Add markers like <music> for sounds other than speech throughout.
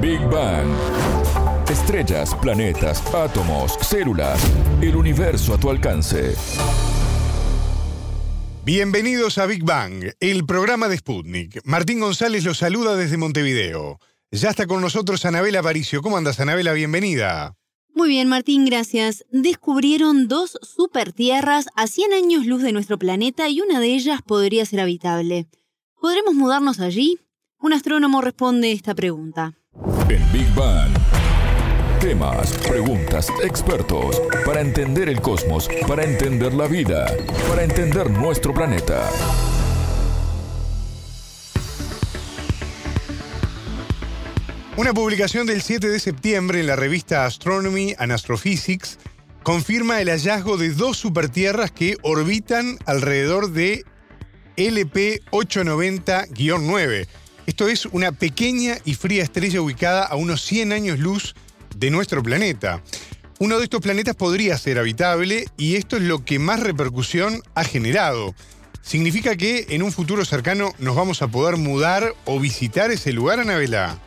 Big Bang. Estrellas, planetas, átomos, células, el universo a tu alcance. Bienvenidos a Big Bang, el programa de Sputnik. Martín González los saluda desde Montevideo. Ya está con nosotros Anabela Aparicio. ¿Cómo andas, Anabela? Bienvenida. Muy bien, Martín, gracias. Descubrieron dos supertierras a 100 años luz de nuestro planeta y una de ellas podría ser habitable. ¿Podremos mudarnos allí? Un astrónomo responde esta pregunta. En Big Bang. Temas, preguntas, expertos, para entender el cosmos, para entender la vida, para entender nuestro planeta. Una publicación del 7 de septiembre en la revista Astronomy and Astrophysics confirma el hallazgo de dos supertierras que orbitan alrededor de LP890-9. Esto es una pequeña y fría estrella ubicada a unos 100 años luz de nuestro planeta. Uno de estos planetas podría ser habitable y esto es lo que más repercusión ha generado. ¿Significa que en un futuro cercano nos vamos a poder mudar o visitar ese lugar, Anabela?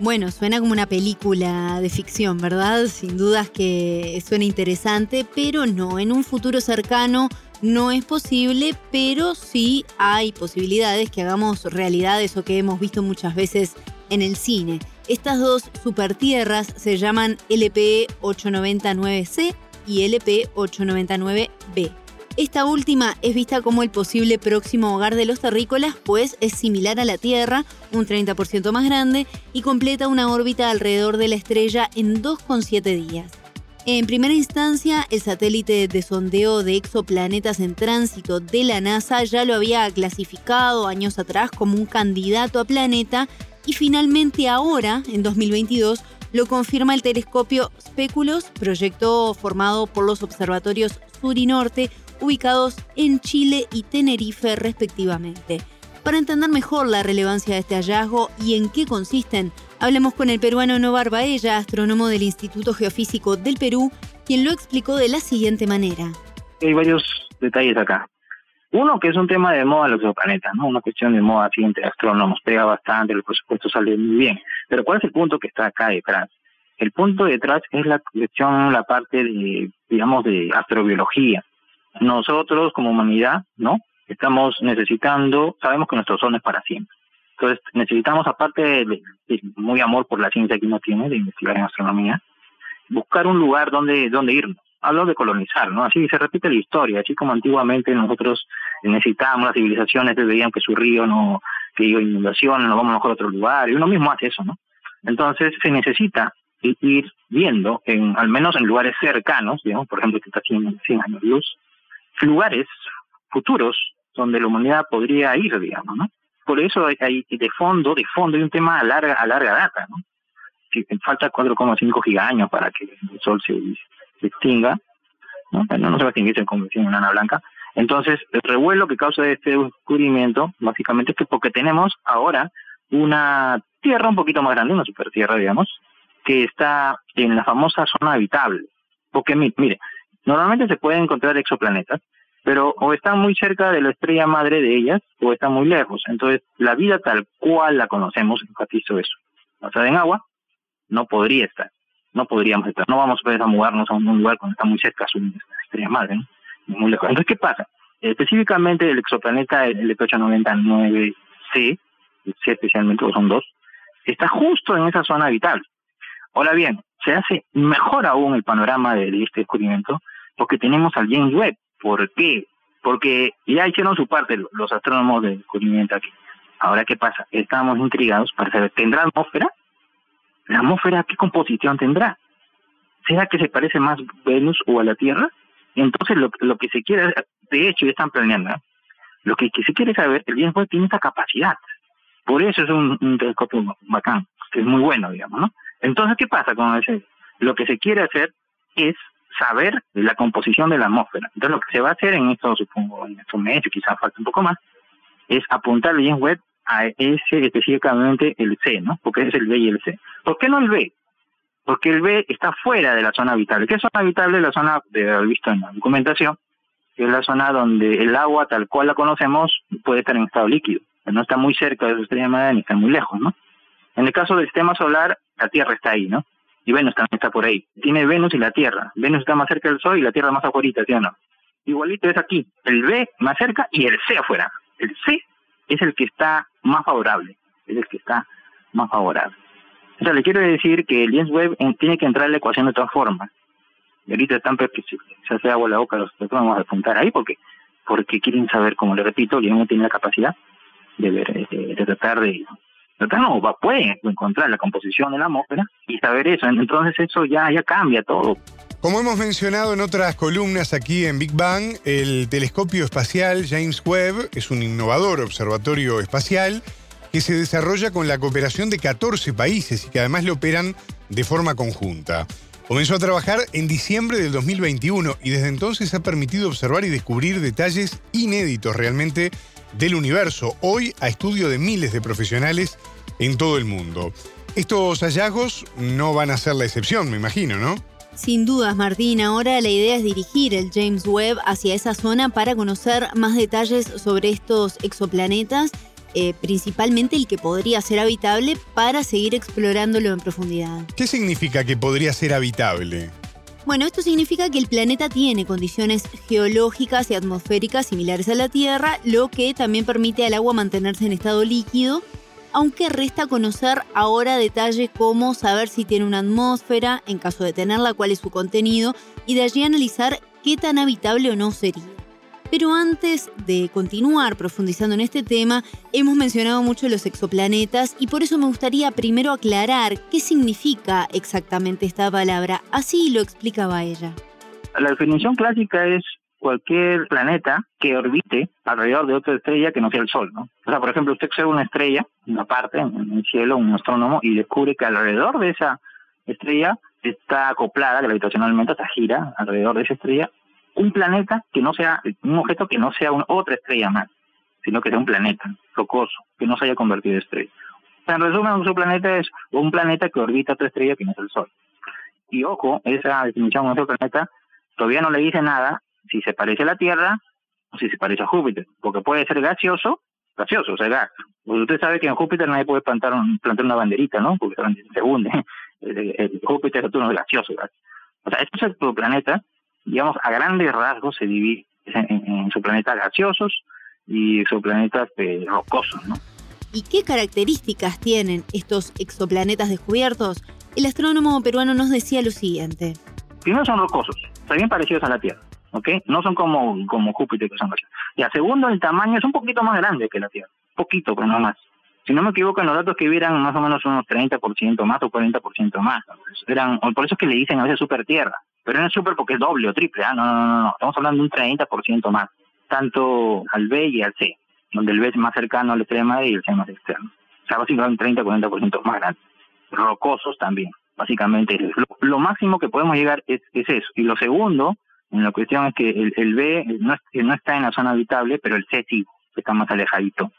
Bueno, suena como una película de ficción, ¿verdad? Sin dudas que suena interesante, pero no, en un futuro cercano no es posible, pero sí hay posibilidades que hagamos realidad eso que hemos visto muchas veces en el cine. Estas dos supertierras se llaman LPE 899C y LPE 899B. Esta última es vista como el posible próximo hogar de los terrícolas, pues es similar a la Tierra, un 30% más grande, y completa una órbita alrededor de la estrella en 2,7 días. En primera instancia, el satélite de sondeo de exoplanetas en tránsito de la NASA ya lo había clasificado años atrás como un candidato a planeta y finalmente ahora, en 2022, lo confirma el telescopio Speculos, proyecto formado por los observatorios Sur y Norte, ubicados en Chile y Tenerife respectivamente. Para entender mejor la relevancia de este hallazgo y en qué consisten, hablemos con el peruano Novar Baella, astrónomo del Instituto Geofísico del Perú, quien lo explicó de la siguiente manera. Hay varios detalles acá. Uno, que es un tema de moda los exoplanetas, ¿no? Una cuestión de moda así entre astrónomos, pega bastante, el presupuesto sale muy bien. Pero ¿cuál es el punto que está acá detrás? El punto detrás es la cuestión, la parte de, digamos, de astrobiología nosotros como humanidad, ¿no? Estamos necesitando, sabemos que nuestro sol es para siempre. Entonces necesitamos, aparte de, muy amor por la ciencia que uno tiene, de investigar en astronomía, buscar un lugar donde, donde irnos. Hablo de colonizar, ¿no? Así se repite la historia, así como antiguamente nosotros necesitábamos las civilizaciones veían que su río no, que iba inundación, nos vamos mejor a otro lugar, y uno mismo hace eso, ¿no? Entonces se necesita ir viendo, en, al menos en lugares cercanos, digamos, por ejemplo, que está aquí en 100 años luz, lugares futuros donde la humanidad podría ir, digamos, ¿no? Por eso hay, de fondo, de fondo hay un tema a larga, a larga data, ¿no? Si falta 4,5 gigaños para que el Sol se, extinga, ¿no? no, no se va a extinguir como decía una blanca. Entonces, el revuelo que causa este descubrimiento, básicamente, es que porque tenemos ahora una tierra un poquito más grande, una supertierra, digamos, que está en la famosa zona habitable. Porque, mire, Normalmente se pueden encontrar exoplanetas, pero o están muy cerca de la estrella madre de ellas o están muy lejos. Entonces, la vida tal cual la conocemos, enfatizo eso, basada en agua, no podría estar, no podríamos estar. No vamos a mudarnos a un lugar cuando está muy cerca su estrella madre, ¿no? muy lejos. Entonces, ¿qué pasa? Específicamente el exoplaneta, el 899C, especialmente, son dos, está justo en esa zona habitable. Ahora bien, se hace mejor aún el panorama de este descubrimiento porque tenemos al James Webb. ¿Por qué? Porque ya hicieron su parte los astrónomos de descubrimiento aquí. Ahora, ¿qué pasa? Estamos intrigados para saber, ¿tendrá atmósfera? ¿La atmósfera qué composición tendrá? ¿Será que se parece más a Venus o a la Tierra? Entonces, lo, lo que se quiere, de hecho, ya están planeando, lo que, se quiere saber, el James Webb tiene esa capacidad. Por eso es un, un telescopio bacán, que es muy bueno, digamos, ¿no? Entonces, ¿qué pasa con ese? Lo que se quiere hacer es saber la composición de la atmósfera. Entonces lo que se va a hacer en esto, supongo, en estos meses, quizás falta un poco más, es apuntar bien web a ese específicamente el C, ¿no? Porque es el B y el C. ¿Por qué no el B? Porque el B está fuera de la zona habitable. ¿Qué zona habitable? La zona, de haber visto en la documentación, que es la zona donde el agua tal cual la conocemos puede estar en estado líquido. No está muy cerca de su estrella madre ni está muy lejos, ¿no? En el caso del sistema solar, la Tierra está ahí, ¿no? Y Venus también está por ahí. Tiene Venus y la Tierra. Venus está más cerca del Sol y la Tierra más afuera, ¿sí o no? Igualito es aquí. El B más cerca y el C afuera. El C es el que está más favorable. Es el que está más favorable. O sea, le quiero decir que el James Webb tiene que entrar en la ecuación de todas formas. Y ahorita están que se hace agua la boca, los vamos a apuntar ahí porque porque quieren saber, como le repito, el no tiene la capacidad de ver, de, tratar de tratar no, va, puede encontrar la composición de la atmósfera y saber eso. Entonces eso ya, ya cambia todo. Como hemos mencionado en otras columnas aquí en Big Bang, el telescopio espacial James Webb es un innovador observatorio espacial que se desarrolla con la cooperación de 14 países y que además lo operan de forma conjunta. Comenzó a trabajar en diciembre del 2021 y desde entonces ha permitido observar y descubrir detalles inéditos realmente del universo, hoy a estudio de miles de profesionales en todo el mundo. Estos hallazgos no van a ser la excepción, me imagino, ¿no? Sin dudas, Martín. Ahora la idea es dirigir el James Webb hacia esa zona para conocer más detalles sobre estos exoplanetas eh, principalmente el que podría ser habitable, para seguir explorándolo en profundidad. ¿Qué significa que podría ser habitable? Bueno, esto significa que el planeta tiene condiciones geológicas y atmosféricas similares a la Tierra, lo que también permite al agua mantenerse en estado líquido, aunque resta conocer ahora detalles como saber si tiene una atmósfera, en caso de tenerla, cuál es su contenido, y de allí analizar qué tan habitable o no sería. Pero antes de continuar profundizando en este tema, hemos mencionado mucho los exoplanetas y por eso me gustaría primero aclarar qué significa exactamente esta palabra. Así lo explicaba ella. La definición clásica es cualquier planeta que orbite alrededor de otra estrella que no sea el Sol, ¿no? O sea, por ejemplo, usted observa una estrella, una parte en el cielo, un astrónomo, y descubre que alrededor de esa estrella está acoplada gravitacionalmente, o gira alrededor de esa estrella un planeta que no sea, un objeto que no sea otra estrella más, sino que sea un planeta rocoso, que no se haya convertido en estrella. En resumen, un planeta es un planeta que orbita otra estrella que no es el Sol. Y ojo, esa definición de otro planeta todavía no le dice nada si se parece a la Tierra o si se parece a Júpiter, porque puede ser gaseoso, gaseoso, o sea, gas. Pues usted sabe que en Júpiter nadie puede plantar, plantar una banderita, ¿no? Porque se hunde. El, <laughs> el Júpiter Saturno es gaseoso. O sea, estos exoplanetas digamos, a grandes rasgos se divide en, en exoplanetas gaseosos y exoplanetas eh, rocosos, ¿no? ¿Y qué características tienen estos exoplanetas descubiertos? El astrónomo peruano nos decía lo siguiente. Primero son rocosos, son bien parecidos a la Tierra, ¿ok? No son como, como Júpiter, que son gaseosos. Y segundo, el tamaño es un poquito más grande que la Tierra, poquito, pero no más. Si no me equivoco, en los datos que vieran más o menos unos 30% más o 40% más. Eran, por eso es que le dicen a veces super Tierra, pero no es super porque es doble o triple, ¿ah? no, no, no, no, estamos hablando de un 30% más, tanto al B y al C, donde el B es más cercano al extremo y el C más externo. O sea, básicamente un 30-40% más grande. Rocosos también, básicamente. Lo, máximo que podemos llegar es, es eso. Y lo segundo, en la cuestión es que el, el B no, no está en la zona habitable, pero el C sí, está más alejadito.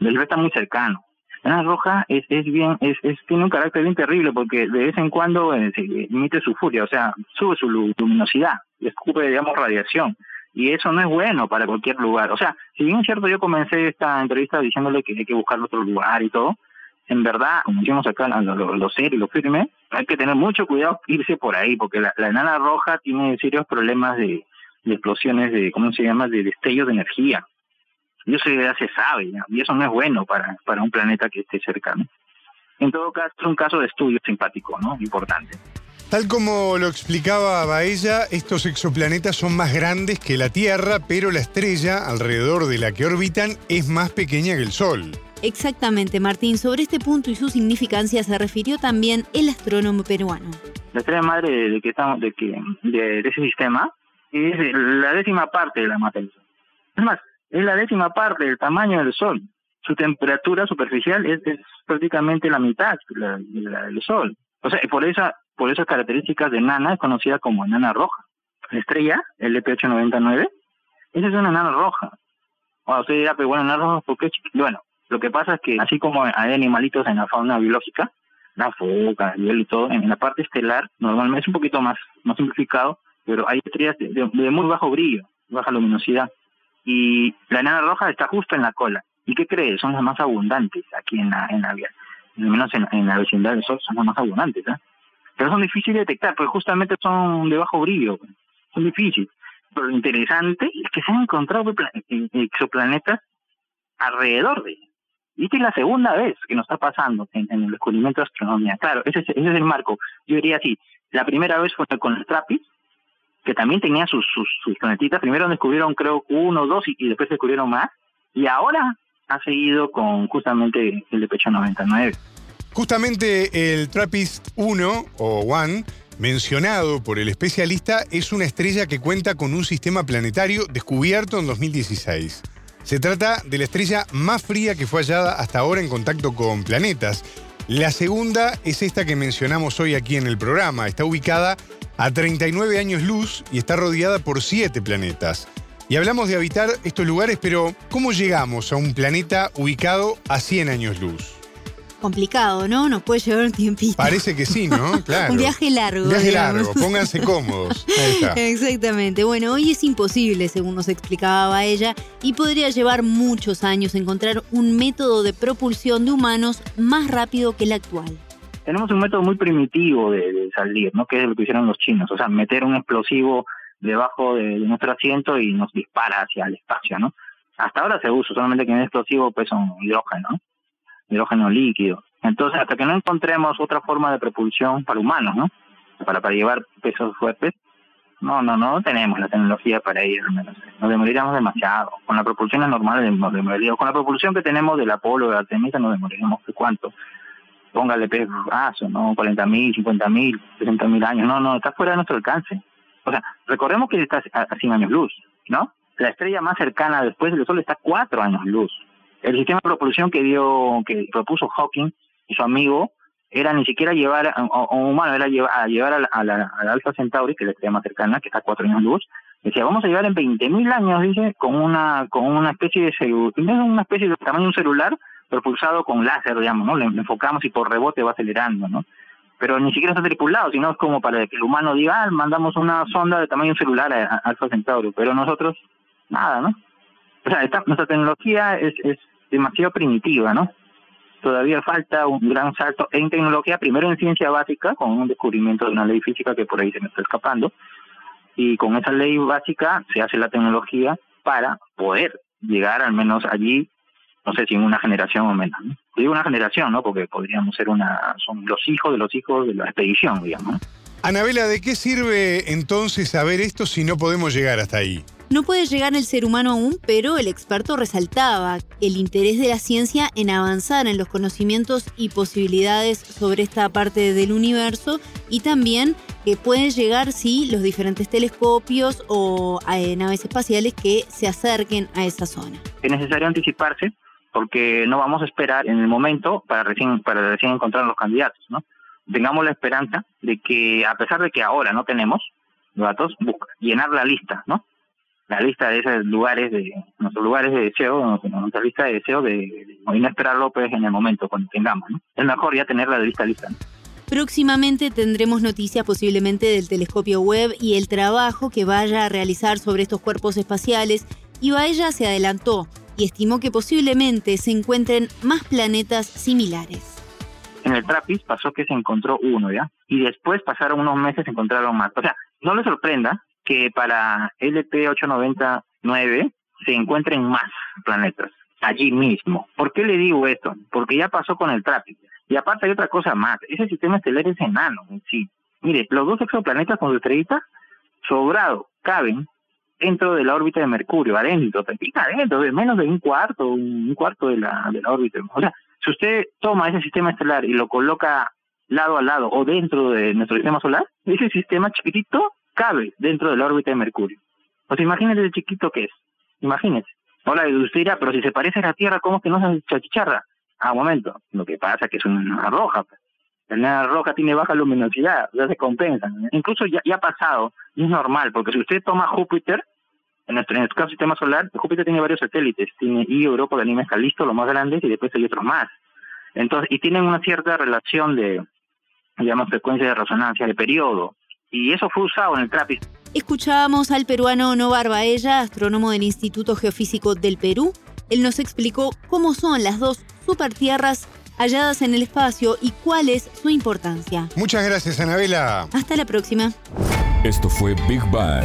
El B está muy cercano. La roja es, es bien, es, es, tiene un carácter bien terrible porque de vez en cuando eh, emite su furia, o sea, sube su luminosidad escupe, digamos, radiación. Y eso no es bueno para cualquier lugar. O sea, si bien es cierto, yo comencé esta entrevista diciéndole que hay que buscar otro lugar y todo, en verdad, como decimos acá, lo, lo, lo firme, hay que tener mucho cuidado irse por ahí, porque la, la enana roja tiene serios problemas de, de explosiones de, ¿cómo se llama?, de destellos de energía y eso ya se sabe, y eso no es bueno para, para un planeta que esté cercano. En todo caso, es un caso de estudio simpático, ¿no? Importante. Tal como lo explicaba Baella, estos exoplanetas son más grandes que la Tierra, pero la estrella alrededor de la que orbitan es más pequeña que el Sol. Exactamente, Martín. Sobre este punto y su significancia se refirió también el astrónomo peruano. La estrella madre de, que estamos, de, que, de, ese sistema es la décima parte de la materia. Es más, es la décima parte del tamaño del Sol. Su temperatura superficial es, prácticamente la mitad de la, del Sol. O sea, por, esa, por esas características de nana es conocida como enana roja. La estrella, el LP899, esa es una enana roja. O usted dirá, pero bueno, enana roja, ¿por qué? Bueno, lo que pasa es que así como hay animalitos en la fauna biológica, la foca, el y todo, en la parte estelar, normalmente es un poquito más, más simplificado, pero hay estrellas de muy bajo brillo, baja luminosidad y la enana roja está justo en la cola. ¿Y qué crees? Son las más abundantes aquí en la, en la al menos en, la vecindad del Sol, son las más abundantes. ¿eh? Pero son difíciles de detectar, porque justamente son de bajo brillo, son difíciles. Pero lo interesante es que se han encontrado exoplanetas alrededor de ellos. Y esta es la segunda vez que nos está pasando en, el descubrimiento de astronomía. Claro, ese es, ese es el marco. Yo diría así, la primera vez fue con el TRAPPIST, que también tenía sus, sus, planetitas. Primero descubrieron, creo, uno, dos, y, después descubrieron más. Y ahora ha seguido con justamente el de Pecho 99. Justamente el TRAPPIST 1 o 1 mencionado por el especialista es una estrella que cuenta con un sistema planetario descubierto en 2016. Se trata de la estrella más fría que fue hallada hasta ahora en contacto con planetas. La segunda es esta que mencionamos hoy aquí en el programa. Está ubicada a 39 años luz y está rodeada por 7 planetas. Y hablamos de habitar estos lugares, pero ¿cómo llegamos a un planeta ubicado a 100 años luz? complicado, ¿no? Nos puede llevar un tiempito. Parece que sí, ¿no? <laughs> Claro. un viaje largo. Un viaje largo, pónganse cómodos. <laughs> Ahí está. Exactamente. Bueno, hoy es imposible, según nos explicaba ella, y podría llevar muchos años encontrar un método de propulsión de humanos más rápido que el actual. Tenemos un método muy primitivo de, salir, ¿no? Que es lo que hicieron los chinos, o sea, meter un explosivo debajo de, nuestro asiento y nos dispara hacia el espacio, ¿no? Hasta ahora se usa, solamente que en el explosivo pues son hidrógeno, ¿no? hidrógeno líquido. Entonces, hasta que no encontremos otra forma de propulsión para humanos, ¿no? Para, para llevar pesos fuertes, no, no, no tenemos la tecnología para ir, nos demoriríamos demasiado. Con la propulsión normal nos demoriríamos. Con la propulsión que tenemos del Apolo, de Artemisa, nos demoriríamos de cuánto. Póngale peso, ¿no? 40 mil, 50 mil, 60 mil años. No, no, está fuera de nuestro alcance. O sea, recordemos que está a 100 años luz, ¿no? La estrella más cercana después del Sol está a 4 años luz el sistema de propulsión que dio, que propuso Hawking y su amigo, era ni siquiera llevar a, un humano, era llevar, a llevar a la, Alpha Centauri, que es la estrella más cercana, que está a cuatro años luz, decía, vamos a llevar en 20.000 años, dice, con una, con una especie de celular, una especie de tamaño de un celular propulsado con láser, digamos, ¿no? Le, enfocamos y por rebote va acelerando, ¿no? Pero ni siquiera está tripulado, sino es como para que el humano diga, ah, mandamos una sonda de tamaño celular a, a Alpha Centauri, pero nosotros, nada, ¿no? O sea, esta, nuestra tecnología es, es demasiado primitiva, ¿no? Todavía falta un gran salto en tecnología, primero en ciencia básica, con un descubrimiento de una ley física que por ahí se me está escapando, y con esa ley básica se hace la tecnología para poder llegar al menos allí, no sé si en una generación o menos. ¿no? Digo una generación, ¿no? Porque podríamos ser una, son los hijos de los hijos de la expedición, digamos. Anabela, ¿de qué sirve entonces saber esto si no podemos llegar hasta ahí? No puede llegar el ser humano aún, pero el experto resaltaba el interés de la ciencia en avanzar en los conocimientos y posibilidades sobre esta parte del universo y también que pueden llegar, sí, los diferentes telescopios o eh, naves espaciales que se acerquen a esa zona. Es necesario anticiparse porque no vamos a esperar en el momento para recién, para recién encontrar los candidatos, ¿no? Tengamos la esperanza de que, a pesar de que ahora no tenemos datos, llenar la lista, ¿no? la lista de esos lugares, de nuestros lugares de deseo, nuestra lista de deseo de, no esperarlo pues en el momento cuando tengamos. ¿no? Es mejor ya tenerla de lista lista. Próximamente tendremos noticias posiblemente del telescopio web y el trabajo que vaya a realizar sobre estos cuerpos espaciales y Baella se adelantó y estimó que posiblemente se encuentren más planetas similares. En el TRAPPIST pasó que se encontró uno, ¿ya? Y después pasaron unos meses se encontraron más. O sea, no le sorprenda que para LP899 se encuentren más planetas allí mismo. ¿Por qué le digo esto? Porque ya pasó con el tráfico. Y aparte hay otra cosa más, ese sistema estelar es enano en sí. Mire, los dos exoplanetas con su estrellita sobrado caben dentro de la órbita de Mercurio, adentro, adentro, de menos de un cuarto, un cuarto de la, de la órbita. O sea, si usted toma ese sistema estelar y lo coloca lado a lado o dentro de nuestro sistema solar, ese sistema chiquitito cabe dentro de la órbita de Mercurio. O sea, imagínese el chiquito que es. Imagínese. Ahora, usted dirá, pero si se parece a la Tierra, ¿cómo es que no se chachicharra? Ah, un momento. Lo que pasa es que es una roja. Pues. La enana roja tiene baja luminosidad, ya se compensan. Incluso ya, ha pasado, y es normal, porque si usted toma Júpiter, en nuestro, sistema solar, Júpiter tiene varios satélites, tiene I, Europa, Ganymede, Calisto, los más grandes, y después hay otros más. Entonces, y tienen una cierta relación de, digamos, frecuencia de resonancia, de periodo y eso fue usado en el TRAPPIST. Escuchábamos al peruano Novar Baella, astrónomo del Instituto Geofísico del Perú. Él nos explicó cómo son las dos supertierras halladas en el espacio y cuál es su importancia. Muchas gracias, Anabela. Hasta la próxima. Esto fue Big Bang.